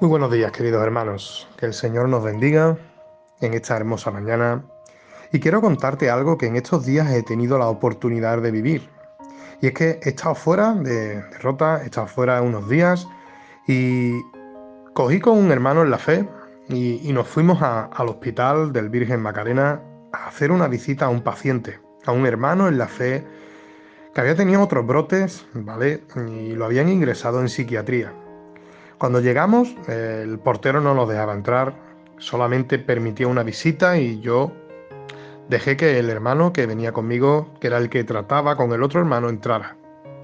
Muy buenos días, queridos hermanos. Que el Señor nos bendiga en esta hermosa mañana. Y quiero contarte algo que en estos días he tenido la oportunidad de vivir. Y es que he estado fuera de, Rota, he estado fuera unos días y cogí con un hermano en la fe y, nos fuimos al hospital del Virgen Macarena a hacer una visita a un paciente, a un hermano en la fe que había tenido otros brotes, ¿vale? Y lo habían ingresado en psiquiatría. Cuando llegamos, el portero no nos dejaba entrar, solamente permitía una visita y yo dejé que el hermano que venía conmigo, que era el que trataba con el otro hermano, entrara.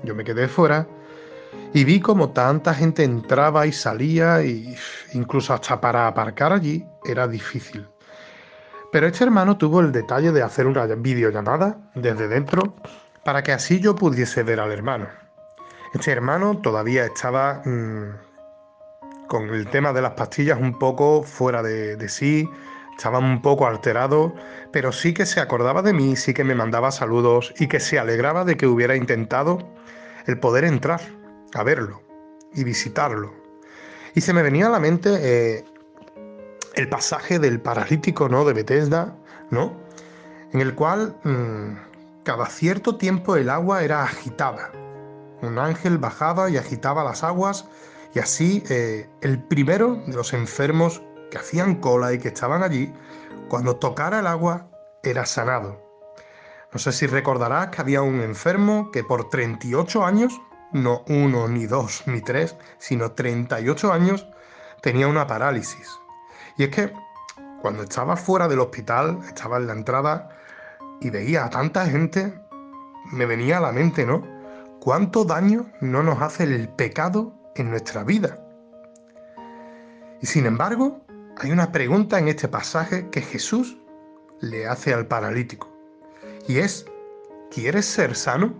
Yo me quedé fuera y vi como tanta gente entraba y salía y incluso hasta para aparcar allí era difícil. Pero este hermano tuvo el detalle de hacer una videollamada desde dentro para que así yo pudiese ver al hermano. Este hermano todavía estaba mm, con el tema de las pastillas un poco fuera de, sí, estaba un poco alterado, pero sí que se acordaba de mí, sí que me mandaba saludos y que se alegraba de que hubiera intentado el poder entrar a verlo y visitarlo. Y se me venía a la mente eh, el pasaje del paralítico ¿no? de Bethesda, ¿no? en el cual mm, cada cierto tiempo el agua era agitada. Un ángel bajaba y agitaba las aguas y así eh, el primero de los enfermos que hacían cola y que estaban allí, cuando tocara el agua, era sanado. No sé si recordarás que había un enfermo que por 38 años, no uno, ni dos, ni tres, sino 38 años, tenía una parálisis. Y es que cuando estaba fuera del hospital, estaba en la entrada y veía a tanta gente, me venía a la mente, ¿no? ¿Cuánto daño no nos hace el pecado en nuestra vida. Y sin embargo, hay una pregunta en este pasaje que Jesús le hace al paralítico. Y es, ¿quieres ser sano?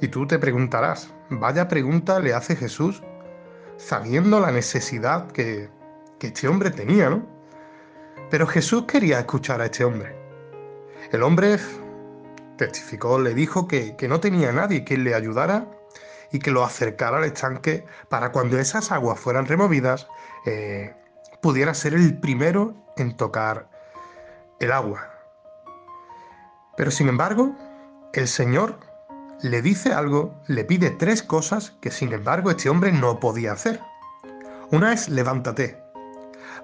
Y tú te preguntarás, vaya pregunta le hace Jesús sabiendo la necesidad que, que este hombre tenía, ¿no? Pero Jesús quería escuchar a este hombre. El hombre testificó, le dijo que, que no tenía nadie que le ayudara y que lo acercara al estanque para cuando esas aguas fueran removidas, eh, pudiera ser el primero en tocar el agua. Pero sin embargo, el Señor le dice algo, le pide tres cosas que sin embargo este hombre no podía hacer. Una es levántate,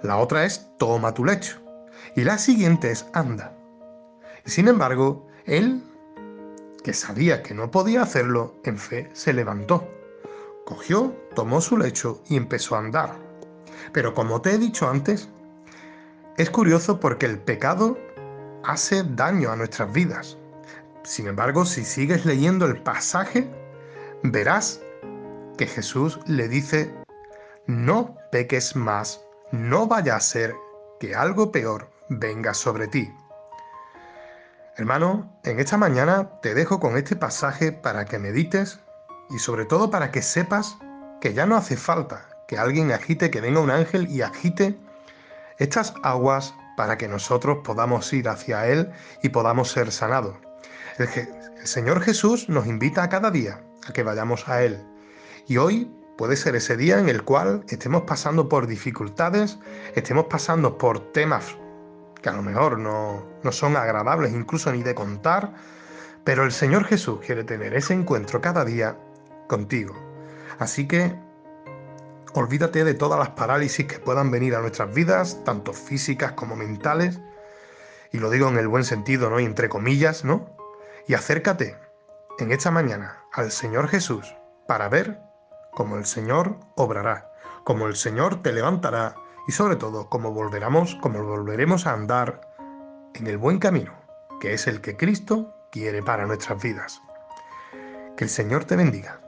la otra es toma tu lecho y la siguiente es anda. Sin embargo, él que sabía que no podía hacerlo, en fe se levantó. Cogió, tomó su lecho y empezó a andar. Pero como te he dicho antes, es curioso porque el pecado hace daño a nuestras vidas. Sin embargo, si sigues leyendo el pasaje, verás que Jesús le dice, no peques más, no vaya a ser que algo peor venga sobre ti. Hermano, en esta mañana te dejo con este pasaje para que medites y sobre todo para que sepas que ya no hace falta que alguien agite, que venga un ángel y agite estas aguas para que nosotros podamos ir hacia Él y podamos ser sanados. El, Señor Jesús nos invita a cada día a que vayamos a Él. Y hoy puede ser ese día en el cual estemos pasando por dificultades, estemos pasando por temas a lo mejor no, no son agradables incluso ni de contar, pero el Señor Jesús quiere tener ese encuentro cada día contigo. Así que olvídate de todas las parálisis que puedan venir a nuestras vidas, tanto físicas como mentales, y lo digo en el buen sentido, ¿no? Y entre comillas, ¿no? Y acércate en esta mañana al Señor Jesús para ver cómo el Señor obrará, cómo el Señor te levantará y sobre todo cómo volveremos, cómo volveremos a andar en el buen camino, que es el que Cristo quiere para nuestras vidas. Que el Señor te bendiga.